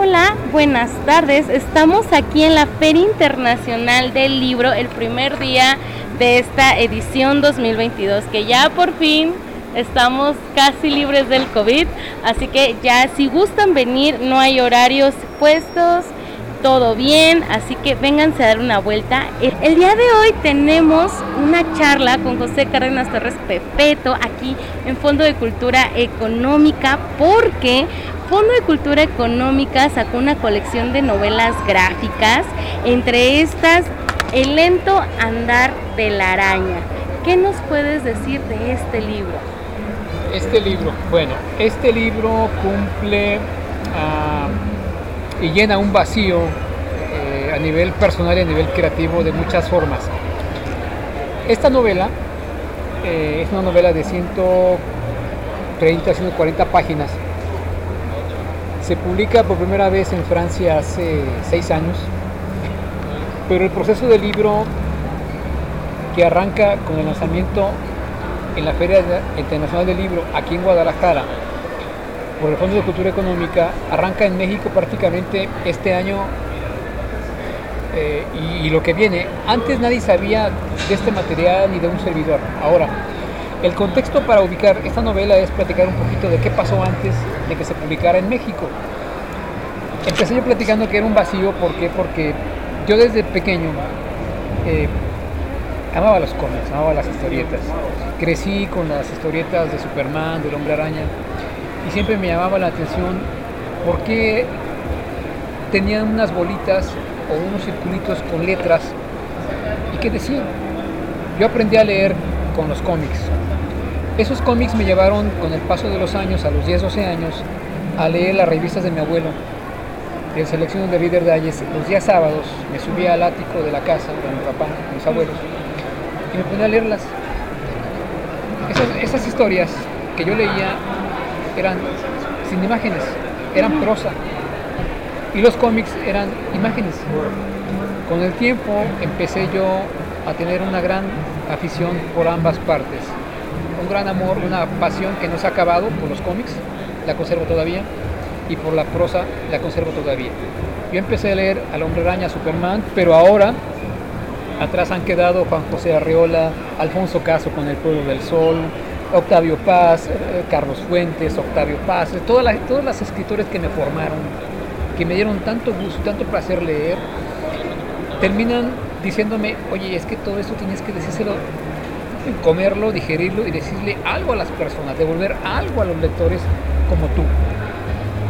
Hola, buenas tardes. Estamos aquí en la Feria Internacional del Libro, el primer día de esta edición 2022, que ya por fin estamos casi libres del COVID, así que ya si gustan venir, no hay horarios puestos, todo bien, así que vénganse a dar una vuelta. El, día de hoy tenemos una charla con José Cárdenas Torres Pepeto aquí en Fondo de Cultura Económica porque Fondo de Cultura Económica sacó una colección de novelas gráficas, entre estas El lento andar de la araña. ¿Qué nos puedes decir de este libro? Este libro, bueno, este libro cumple... Ah, y llena un vacío eh, a nivel personal y a nivel creativo de muchas formas. Esta novela eh, es una novela de 130, 140 páginas. Se publica por primera vez en Francia hace seis años, pero el proceso del libro que arranca con el lanzamiento en la Feria Internacional del Libro aquí en Guadalajara por el Fondo de Cultura Económica, arranca en México prácticamente este año eh, y, lo que viene. Antes nadie sabía de este material ni de un servidor. Ahora, el contexto para ubicar esta novela es platicar un poquito de qué pasó antes de que se publicara en México. Empecé yo platicando que era un vacío, ¿por qué? Porque yo desde pequeño eh, amaba los cómics, amaba las historietas. Crecí con las historietas de Superman, del Hombre Araña y siempre me llamaba la atención por qué tenían unas bolitas o unos circulitos con letras y qué decían. Yo aprendí a leer con los cómics. Esos cómics me llevaron con el paso de los años, a los 10, 12 años, a leer las revistas de mi abuelo, en selección de Reader Digest. Los días sábados me subía al ático de la casa de mi papá, mis abuelos, y me ponía a leerlas. Esas historias que yo leía eran sin imágenes, eran prosa. Y los cómics eran imágenes. Con el tiempo empecé yo a tener una gran afición por ambas partes. Un gran amor, una pasión que no se ha acabado por los cómics, la conservo todavía, y por la prosa la conservo todavía. Yo empecé a leer Al Hombre Araña, Superman, pero ahora atrás han quedado Juan José Arreola, Alfonso Caso con El Pueblo del Sol, Octavio Paz, eh, Carlos Fuentes, Octavio Paz, eh, todas las, todos los escritores que me formaron, que me dieron tanto gusto, tanto placer leer, terminan diciéndome, oye, es que todo esto tienes que decírselo, comerlo, digerirlo y decirle algo a las personas, devolver algo a los lectores como tú.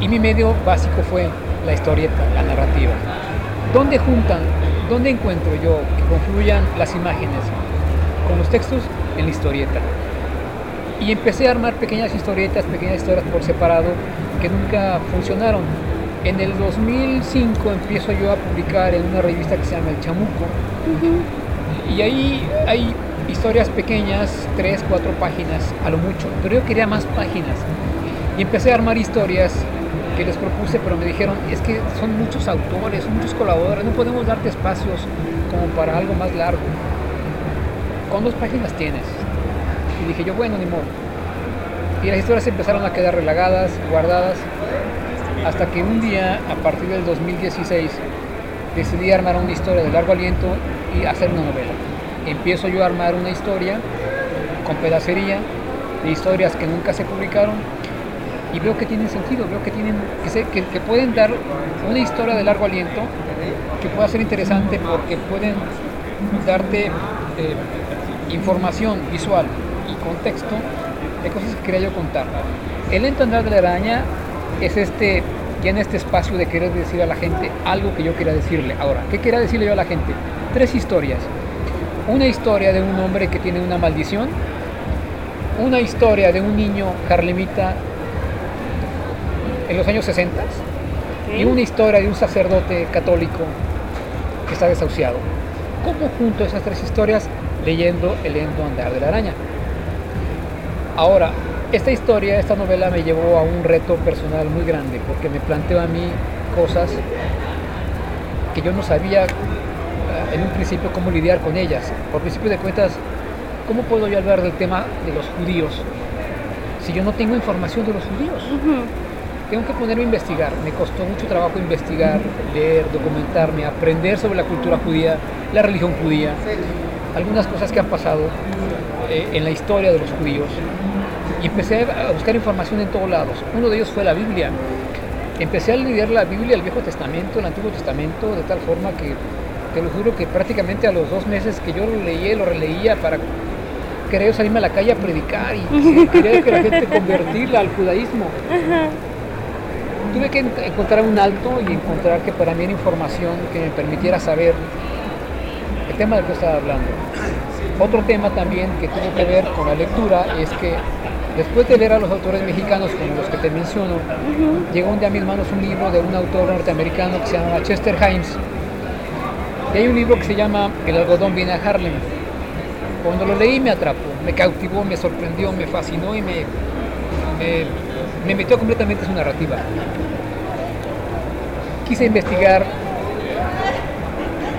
Y mi medio básico fue la historieta, la narrativa. ¿Dónde juntan, dónde encuentro yo que confluyan las imágenes con los textos? En la historieta. Y empecé a armar pequeñas historietas, pequeñas historias por separado que nunca funcionaron. En el 2005 empiezo yo a publicar en una revista que se llama El Chamuco. Y ahí hay historias pequeñas, tres, cuatro páginas a lo mucho. Pero yo quería más páginas. Y empecé a armar historias que les propuse, pero me dijeron, es que son muchos autores, son muchos colaboradores, no podemos darte espacios como para algo más largo. ¿Con dos páginas tienes? Y dije yo, bueno, ni modo. Y las historias empezaron a quedar relagadas, guardadas, hasta que un día, a partir del 2016, decidí armar una historia de largo aliento y hacer una novela. Empiezo yo a armar una historia con pedacería de historias que nunca se publicaron y veo que tienen sentido, veo que, tienen, que, pueden dar una historia de largo aliento que pueda ser interesante porque pueden darte eh, información visual contexto de cosas que quería yo contar. El lento andar de la araña es este, en este espacio de querer decir a la gente algo que yo quería decirle. Ahora, ¿qué quería decirle yo a la gente? Tres historias. Una historia de un hombre que tiene una maldición, una historia de un niño carlemita en los años 60 y una historia de un sacerdote católico que está desahuciado. ¿Cómo junto esas tres historias leyendo El lento andar de la araña? Ahora, esta historia, esta novela me llevó a un reto personal muy grande porque me planteó a mí cosas que yo no sabía eh, en un principio cómo lidiar con ellas. Por principio de cuentas, ¿cómo puedo yo hablar del tema de los judíos si yo no tengo información de los judíos? tengo que ponerme a investigar. Me costó mucho trabajo investigar, leer, documentarme, aprender sobre la cultura judía, la religión judía, algunas cosas que han pasado eh, en la historia de los judíos. Y empecé a buscar información en todos lados. Uno de ellos fue la Biblia. Empecé a leer la Biblia, el Viejo Testamento, el Antiguo Testamento, de tal forma que te lo juro que prácticamente a los dos meses que yo lo leía, lo releía para querer salirme a la calle a predicar y querer que la gente convertirla al judaísmo. Tuve que encontrar un alto y encontrar que para mí era información que me permitiera saber el tema del que estaba hablando. Otro tema también que tuvo que ver con la lectura es que después de leer a los autores mexicanos como los que te menciono, llegó un día a mis manos un libro de un autor norteamericano que se llama Chester Himes. Y hay un libro que se llama El algodón viene a Harlem. Cuando lo leí me atrapó, me cautivó, me sorprendió, me fascinó y me, me, me metió completamente en su narrativa. Quise investigar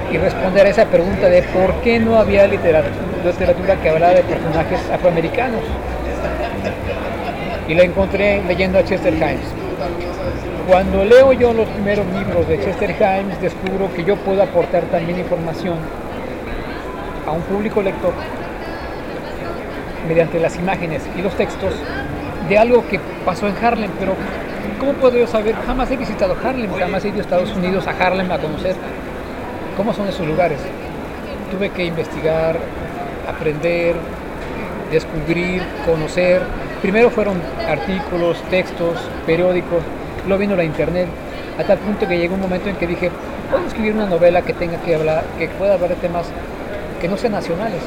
y responder a esa pregunta de por qué no había literatura, literatura que hablara de personajes afroamericanos. Y la encontré leyendo a Chester Himes. Cuando leo yo los primeros libros de Chester Himes, descubro que yo puedo aportar también información a un público lector mediante las imágenes y los textos de algo que pasó en Harlem, pero ¿cómo puedo yo saber? Jamás he visitado Harlem, jamás he ido a Estados Unidos, a Harlem, a conocer cómo son esos lugares. Tuve que investigar, aprender, descubrir, conocer. Primero fueron artículos, textos, periódicos, luego vino la internet, a tal punto que llegó un momento en que dije, puedo escribir una novela que tenga que hablar, que pueda hablar de temas que no sean nacionales.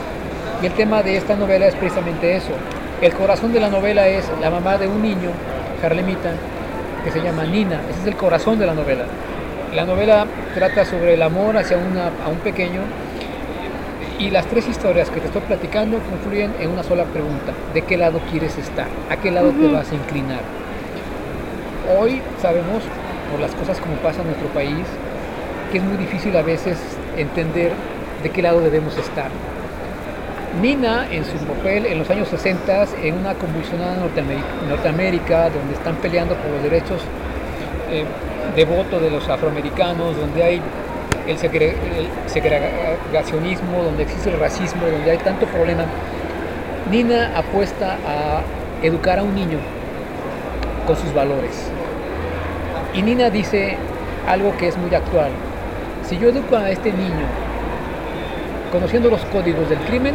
Y el tema de esta novela es precisamente eso. El corazón de la novela es la mamá de un niño, Carlemita, que se llama Nina. Ese es el corazón de la novela. La novela trata sobre el amor hacia a un pequeño y las tres historias que te estoy platicando confluyen en una sola pregunta. ¿De qué lado quieres estar? ¿A qué lado te vas a inclinar? Hoy sabemos, por las cosas como pasa en nuestro país, que es muy difícil a veces entender de qué lado debemos estar. Nina, en su papel en los años 60, en una convulsionada Norteamérica, donde están peleando por los derechos eh, de voto de los afroamericanos, donde hay el, segregacionismo, donde existe el racismo, donde hay tanto problema, Nina apuesta a educar a un niño con sus valores. Y Nina dice algo que es muy actual. Si yo educo a este niño conociendo los códigos del crimen,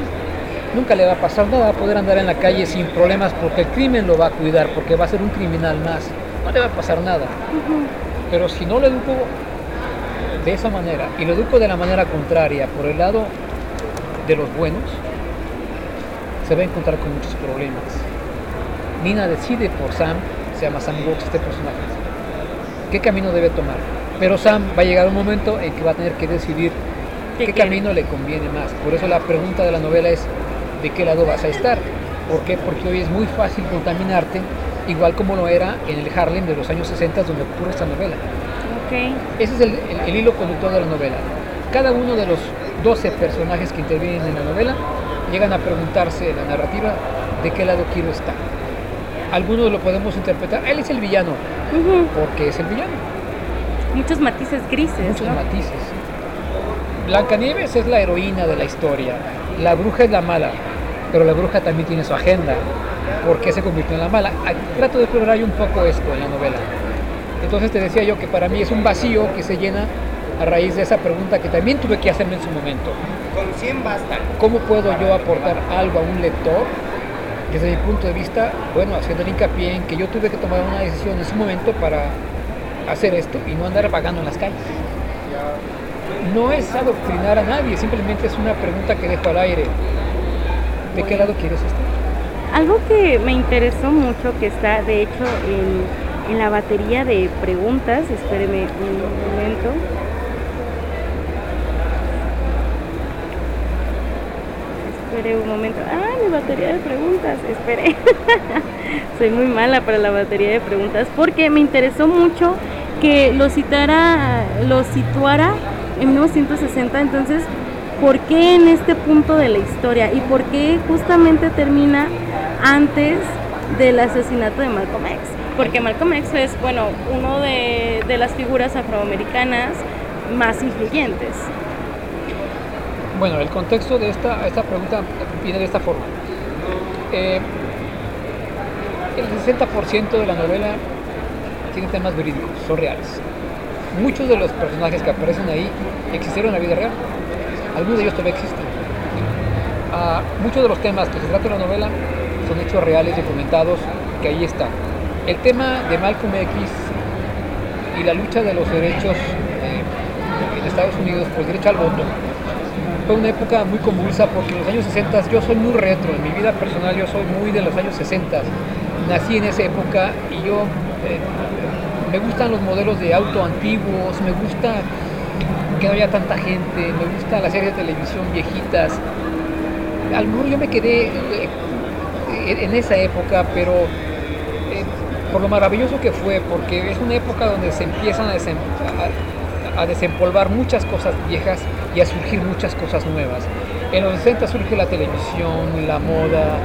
nunca le va a pasar nada, va a poder andar en la calle sin problemas porque el crimen lo va a cuidar, porque va a ser un criminal más, no le va a pasar nada. Pero si no lo educo de esa manera y lo educo de la manera contraria, por el lado de los buenos, se va a encontrar con muchos problemas. Nina decide por Sam, se llama Sam Brooks este personaje, qué camino debe tomar. Pero Sam va a llegar un momento en que va a tener que decidir qué camino le conviene más. Por eso la pregunta de la novela es, de qué lado vas a estar. ¿Por qué? Porque hoy es muy fácil contaminarte, igual como lo era en el Harlem de los años 60 donde ocurre esta novela. Okay. Ese es el, hilo conductor de la novela. Cada uno de los 12 personajes que intervienen en la novela llegan a preguntarse en la narrativa de qué lado quiero estar. Algunos lo podemos interpretar, él es el villano, porque es el villano. Muchos matices grises. Muchos matices. Blancanieves es la heroína de la historia, la bruja es la mala, pero la bruja también tiene su agenda. ¿Por qué se convirtió en la mala? Trato de explorar un poco esto en la novela. Entonces te decía yo que para mí es un vacío que se llena a raíz de esa pregunta que también tuve que hacerme en su momento. Con 100 basta. ¿Cómo puedo yo aportar algo a un lector? Desde mi punto de vista, bueno, haciendo el hincapié en que yo tuve que tomar una decisión en su momento para hacer esto y no andar vagando en las calles no es adoctrinar a nadie, simplemente es una pregunta que dejo al aire. ¿De qué lado quieres estar? Algo que me interesó mucho, que está de hecho en, en la batería de preguntas, espéreme un momento. Espere un momento. Ah, mi batería de preguntas, espere. Soy muy mala para la batería de preguntas porque me interesó mucho que lo citara, lo situara en 1960, entonces, ¿por qué en este punto de la historia? ¿Y por qué justamente termina antes del asesinato de Malcolm X? Porque Malcolm X es, bueno, uno de, las figuras afroamericanas más influyentes. Bueno, el contexto de esta, esta pregunta viene de esta forma. Eh, el 60% de la novela tiene temas verídicos, son reales. Muchos de los personajes que aparecen ahí existieron en la vida real. Algunos de ellos todavía existen. Ah, muchos de los temas que se trata en la novela son hechos reales, documentados, que ahí están. El tema de Malcolm X y la lucha de los derechos eh, en Estados Unidos por el derecho al voto fue una época muy convulsa porque en los años 60 yo soy muy retro, en mi vida personal yo soy muy de los años 60. Nací en esa época y yo eh, me gustan los modelos de auto antiguos, me gusta que no haya tanta gente, me gusta las series de televisión viejitas. A lo mejor yo me quedé eh, en esa época, pero por lo maravilloso que fue, porque es una época donde se empiezan a, desempolvar muchas cosas viejas y a surgir muchas cosas nuevas. En los 60 surge la televisión, la moda,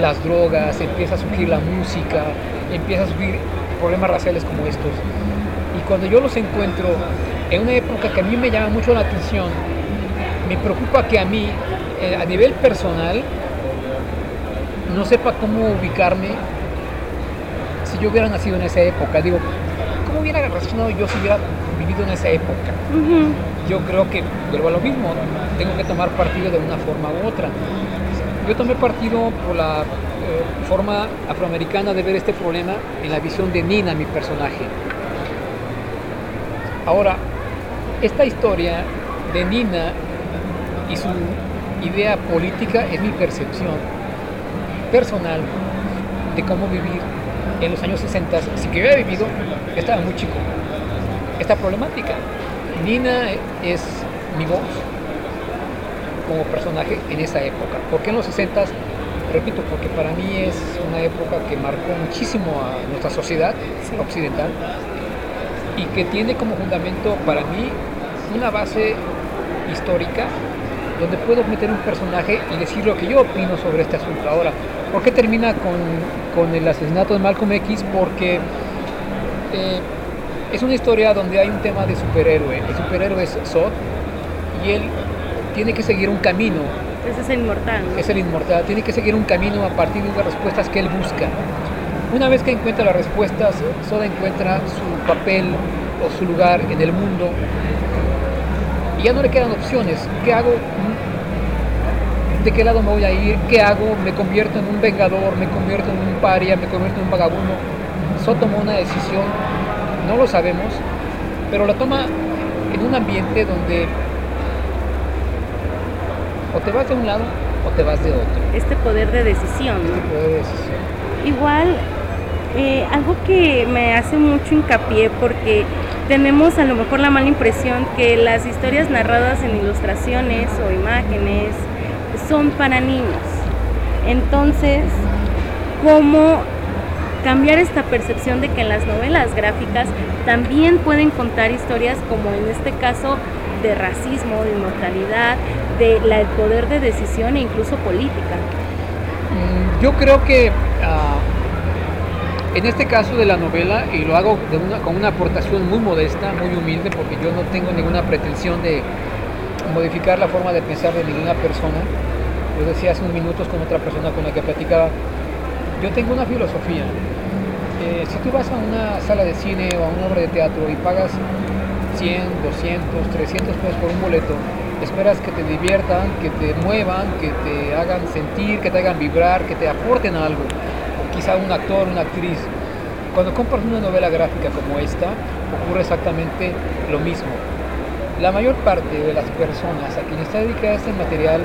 las drogas, empieza a surgir la música, empieza a surgir problemas raciales como estos. Y cuando yo los encuentro en una época que a mí me llama mucho la atención, me preocupa que a mí, eh, a nivel personal, no sepa cómo ubicarme si yo hubiera nacido en esa época. Digo, ¿cómo hubiera reaccionado yo si hubiera vivido en esa época? Yo creo que vuelvo a lo mismo, tengo que tomar partido de una forma u otra. Yo tomé partido por la eh, forma afroamericana de ver este problema en la visión de Nina, mi personaje. Ahora, esta historia de Nina y su idea política es mi percepción personal de cómo vivir en los años 60, si que hubiera vivido, estaba muy chico. Esta problemática. Nina es mi voz como personaje en esa época. porque en los 60 Repito, porque para mí es una época que marcó muchísimo a nuestra sociedad occidental y que tiene como fundamento para mí una base histórica donde puedo meter un personaje y decir lo que yo opino sobre este asunto. Ahora, ¿por qué termina con, con el asesinato de Malcolm X? Porque eh, es una historia donde hay un tema de superhéroe. El superhéroe es Zod y él tiene que seguir un camino. Ese es el inmortal. Es el inmortal. Tiene que seguir un camino a partir de las respuestas que él busca. Una vez que encuentra las respuestas, Soda encuentra su papel o su lugar en el mundo y ya no le quedan opciones. ¿Qué hago? ¿De qué lado me voy a ir? ¿Qué hago? ¿Me convierto en un vengador? ¿Me convierto en un paria? ¿Me convierto en un vagabundo? So tomó una decisión, no lo sabemos, pero la toma en un ambiente donde o te vas de un lado o te vas de otro. Este poder de decisión. Este poder de decisión. Igual, eh, algo que me hace mucho hincapié porque tenemos a lo mejor la mala impresión que las historias narradas en ilustraciones o imágenes son para niños. Entonces, ¿cómo cambiar esta percepción de que en las novelas gráficas también pueden contar historias como en este caso de racismo, de inmortalidad, de la, el poder de decisión e incluso política? Mm, yo creo que uh, en este caso de la novela, y lo hago con una aportación muy modesta, muy humilde, porque yo no tengo ninguna pretensión de modificar la forma de pensar de ninguna persona. Lo decía hace unos minutos con otra persona con la que platicaba. Yo tengo una filosofía. Si tú vas a una sala de cine o a una obra de teatro y pagas 100, 200, 300 pesos por un boleto, esperas que te diviertan, que te muevan, que te hagan sentir, que te hagan vibrar, que te aporten algo. quizá un actor, una actriz. Cuando compras una novela gráfica como esta, ocurre exactamente lo mismo. La mayor parte de las personas a quienes está dedicada este material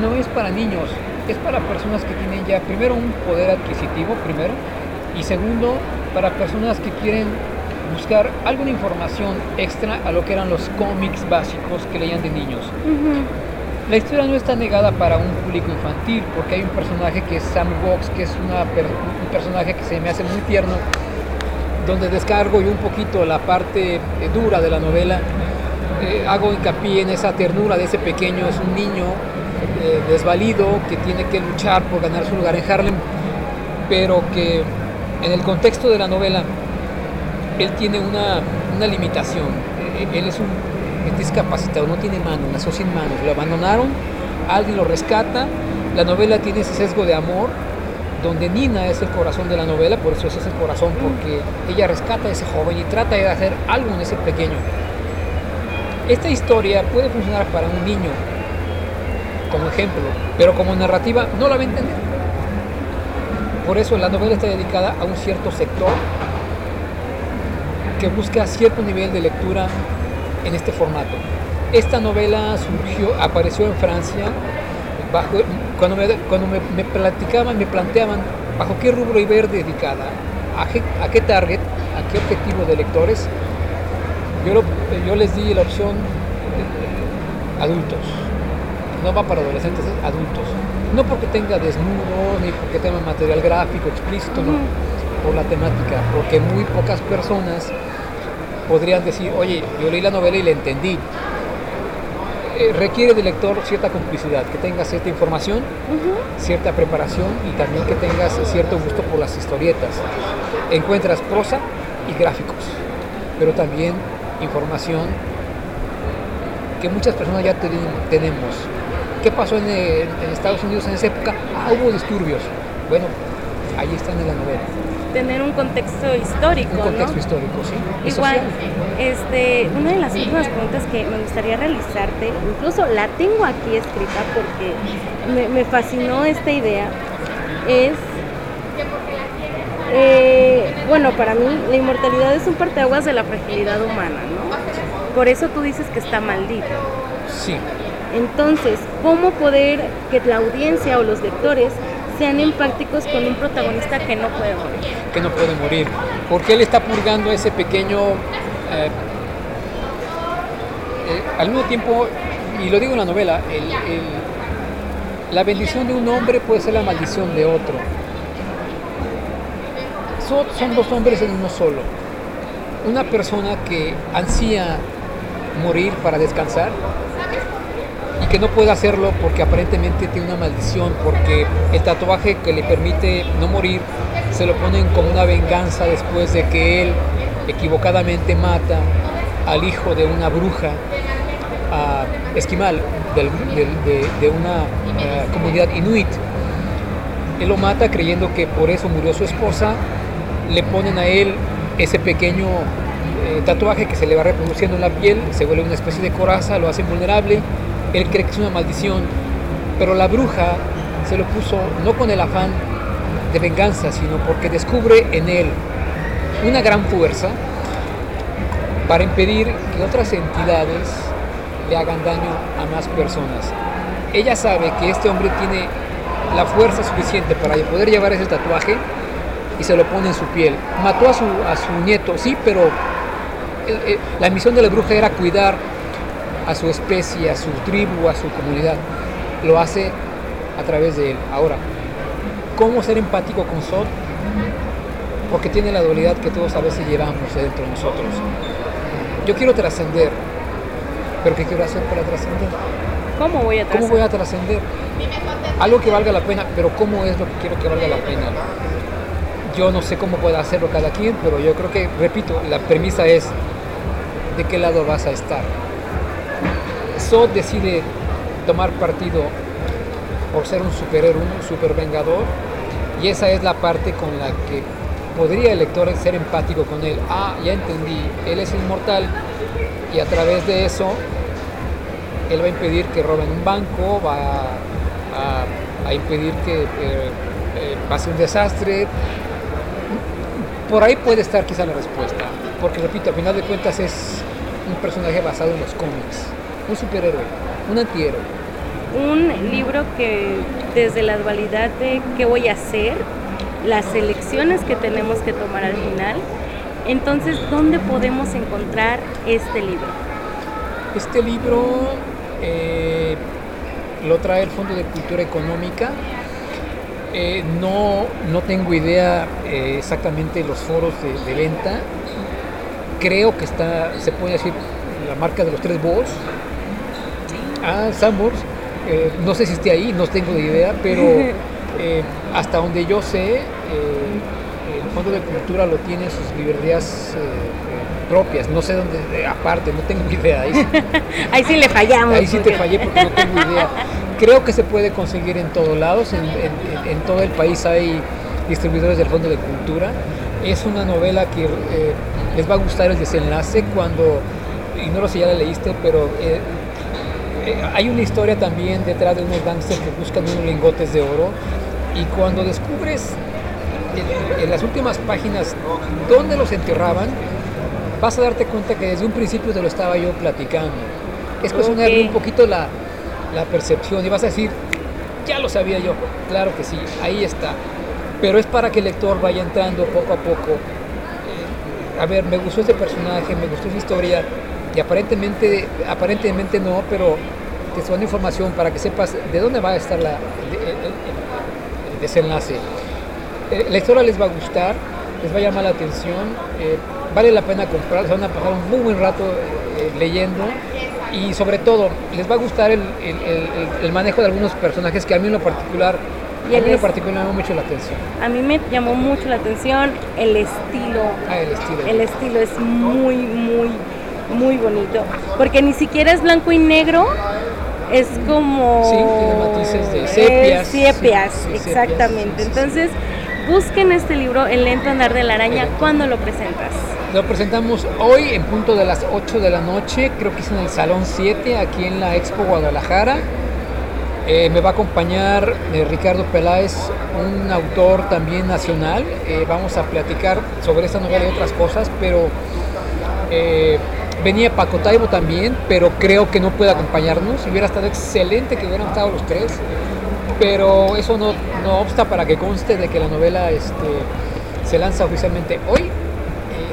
no es para niños, es para personas que tienen ya primero un poder adquisitivo, primero, y segundo, para personas que quieren buscar alguna información extra a lo que eran los cómics básicos que leían de niños. La historia no está negada para un público infantil, porque hay un personaje que es Sam Box, que es una un personaje que se me hace muy tierno, donde descargo yo un poquito la parte eh, dura de la novela. Eh, hago hincapié en esa ternura de ese pequeño, es un niño eh, desvalido que tiene que luchar por ganar su lugar en Harlem, pero que en el contexto de la novela, él tiene una, una limitación. Eh, Él es un es discapacitado, no tiene mano, nació sin manos. Lo abandonaron, alguien lo rescata. La novela tiene ese sesgo de amor, donde Nina es el corazón de la novela, por eso ese es el corazón, porque ella rescata a ese joven y trata de hacer algo en ese pequeño. Esta historia puede funcionar para un niño, como ejemplo, pero como narrativa no la va a entender. Por eso la novela está dedicada a un cierto sector que busca cierto nivel de lectura en este formato. Esta novela surgió, apareció en Francia, bajo, cuando, me, cuando me, platicaban, me planteaban bajo qué rubro iba a ir dedicada, a a qué target, a qué objetivo de lectores. Yo, les di la opción adultos, no va para adolescentes, es adultos. No porque tenga desnudo, ni porque tenga material gráfico explícito, no, por la temática, porque muy pocas personas podrían decir, oye, yo leí la novela y la entendí. Eh, requiere del lector cierta complicidad, que tenga cierta información, cierta preparación y también que tengas cierto gusto por las historietas. Encuentras prosa y gráficos, pero también información que muchas personas ya ten- tenemos. ¿Qué pasó en, eh, en Estados Unidos en esa época? Ah, hubo disturbios. Bueno, ahí están en la novela. Tener un contexto histórico, Un contexto ¿no? histórico, ¿sí? Igual, este, una de las últimas preguntas que me gustaría realizarte, incluso la tengo aquí escrita porque me, me fascinó esta idea, es, eh, bueno, para mí la inmortalidad es un parteaguas de la fragilidad humana, ¿no? Por eso tú dices que está maldito. Sí. Entonces, ¿cómo poder que la audiencia o los lectores sean empáticos con un protagonista que no puede morir? que no puede morir, porque él está purgando ese pequeño, eh, eh, al mismo tiempo, y lo digo en la novela, el- el- la bendición de un hombre puede ser la maldición de otro. Son, son dos hombres en uno solo. Una persona que ansía morir para descansar que no puede hacerlo porque aparentemente tiene una maldición, porque el tatuaje que le permite no morir se lo ponen como una venganza después de que él equivocadamente mata al hijo de una bruja a esquimal de, una eh, comunidad inuit. Él lo mata creyendo que por eso murió su esposa, le ponen a él ese pequeño eh, tatuaje que se le va reproduciendo en la piel, se vuelve una especie de coraza, lo hace vulnerable, él cree que es una maldición, pero la bruja se lo puso no con el afán de venganza, sino porque descubre en él una gran fuerza para impedir que otras entidades le hagan daño a más personas. Ella sabe que este hombre tiene la fuerza suficiente para poder llevar ese tatuaje y se lo pone en su piel. Mató a su, a su nieto, sí, pero el- el- la misión de la bruja era cuidar a su especie, a su tribu, a su comunidad. Lo hace a través de él. Ahora, ¿cómo ser empático con Sod? Porque tiene la dualidad que todos a veces llevamos dentro de nosotros. Yo quiero trascender, pero ¿qué quiero hacer para trascender? ¿Cómo voy a ¿Cómo trazar? voy a trascender? Algo que valga la pena, pero ¿cómo es lo que quiero que valga la pena? Yo no sé cómo pueda hacerlo cada quien, pero yo creo que, repito, la premisa es de qué lado vas a estar. Decide tomar partido por ser un superhéroe, un supervengador, y esa es la parte con la que podría el lector ser empático con él. Ah, ya entendí, él es inmortal y a través de eso él va a impedir que roben un banco, va a, a impedir que eh, eh, pase un desastre. Por ahí puede estar quizá la respuesta, porque repito, al final de cuentas es un personaje basado en los cómics, un superhéroe, un antihéroe. Un libro que desde la dualidad de qué voy a hacer, las elecciones que tenemos que tomar al final, entonces, ¿dónde podemos encontrar este libro? Este libro eh, lo trae el Fondo de Cultura Económica. Eh, no, no tengo idea eh, exactamente los foros de, de venta. Creo que está, se puede decir, la marca de los tres Boss. Ah, Sambors. Eh, no sé si esté ahí, no tengo ni idea, pero eh, hasta donde yo sé, eh, el Fondo de Cultura lo tiene en sus librerías propias, no sé dónde, aparte, no tengo idea. Ahí sí, ahí sí le fallamos. Ahí sí te fallé porque no tengo idea. Creo que se puede conseguir en todos lados, en, en, todo el país hay distribuidores del Fondo de Cultura. Es una novela que les va a gustar el desenlace cuando, y no lo sé, ya la leíste, pero eh, hay una historia también detrás de unos gangsters que buscan unos lingotes de oro y cuando descubres en, las últimas páginas dónde los enterraban, vas a darte cuenta que desde un principio te lo estaba yo platicando. Es cuestión de un poquito la, la percepción y vas a decir, ya lo sabía yo, claro que sí, ahí está. Pero es para que el lector vaya entrando poco a poco. Eh, a ver, me gustó este personaje, me gustó esa historia, y aparentemente, aparentemente no, pero te estoy información para que sepas de dónde va a estar la, el, desenlace. Eh, la historia les va a gustar, les va a llamar la atención, eh, vale la pena comprar, se van a pasar un muy buen rato leyendo y sobre todo les va a gustar el, manejo de algunos personajes que a mí en lo particular y a mí en particular me llamó mucho la atención. A mí me llamó mucho la atención el estilo. Ah, el estilo. El estilo es muy, muy, muy bonito. Porque ni siquiera es blanco y negro, es como... Sí, tiene matices de sepias. sepias, exactamente. Entonces, busquen este libro, El lento andar de la araña, ¿cuándo lo presentas? Lo presentamos hoy en punto de las 8 de la noche, creo que es en el Salón 7, aquí en la Expo Guadalajara. Eh, me va a acompañar eh, Ricardo Peláez, un autor también nacional. Eh, vamos a platicar sobre esta novela y otras cosas, pero venía Paco Taibo también, pero creo que no puede acompañarnos. Hubiera estado excelente que hubieran estado los tres, pero eso no, no obsta para que conste de que la novela este, se lanza oficialmente hoy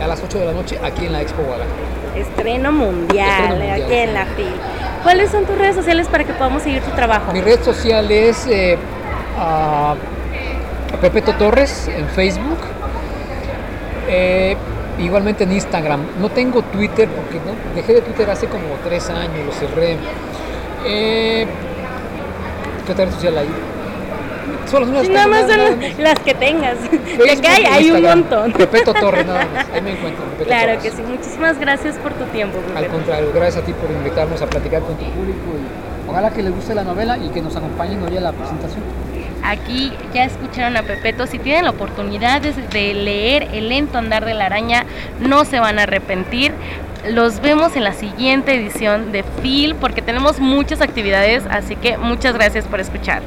a las 8 de la noche aquí en la Expo Guadalajara. Estreno mundial, aquí en la FIL. ¿Cuáles son tus redes sociales para que podamos seguir tu trabajo? Mi red social es eh, Pepeto Torres en Facebook. Eh, igualmente en Instagram. No tengo Twitter porque dejé de Twitter hace como tres años, lo cerré. Eh, ¿Qué otra red social hay? Nada más son las, que tengas. que acá hay, un montón. Pepeto Torre, nada más. Ahí me encuentro. claro que sí. Muchísimas gracias por tu tiempo. Al contrario, gracias a ti por invitarnos a platicar con tu público y ojalá que les guste la novela y que nos acompañen hoy a la presentación. Aquí ya escucharon a Pepeto, si tienen la oportunidad de leer El lento andar de la araña, no se van a arrepentir. Los vemos en la siguiente edición de Phil porque tenemos muchas actividades, así que muchas gracias por escuchar.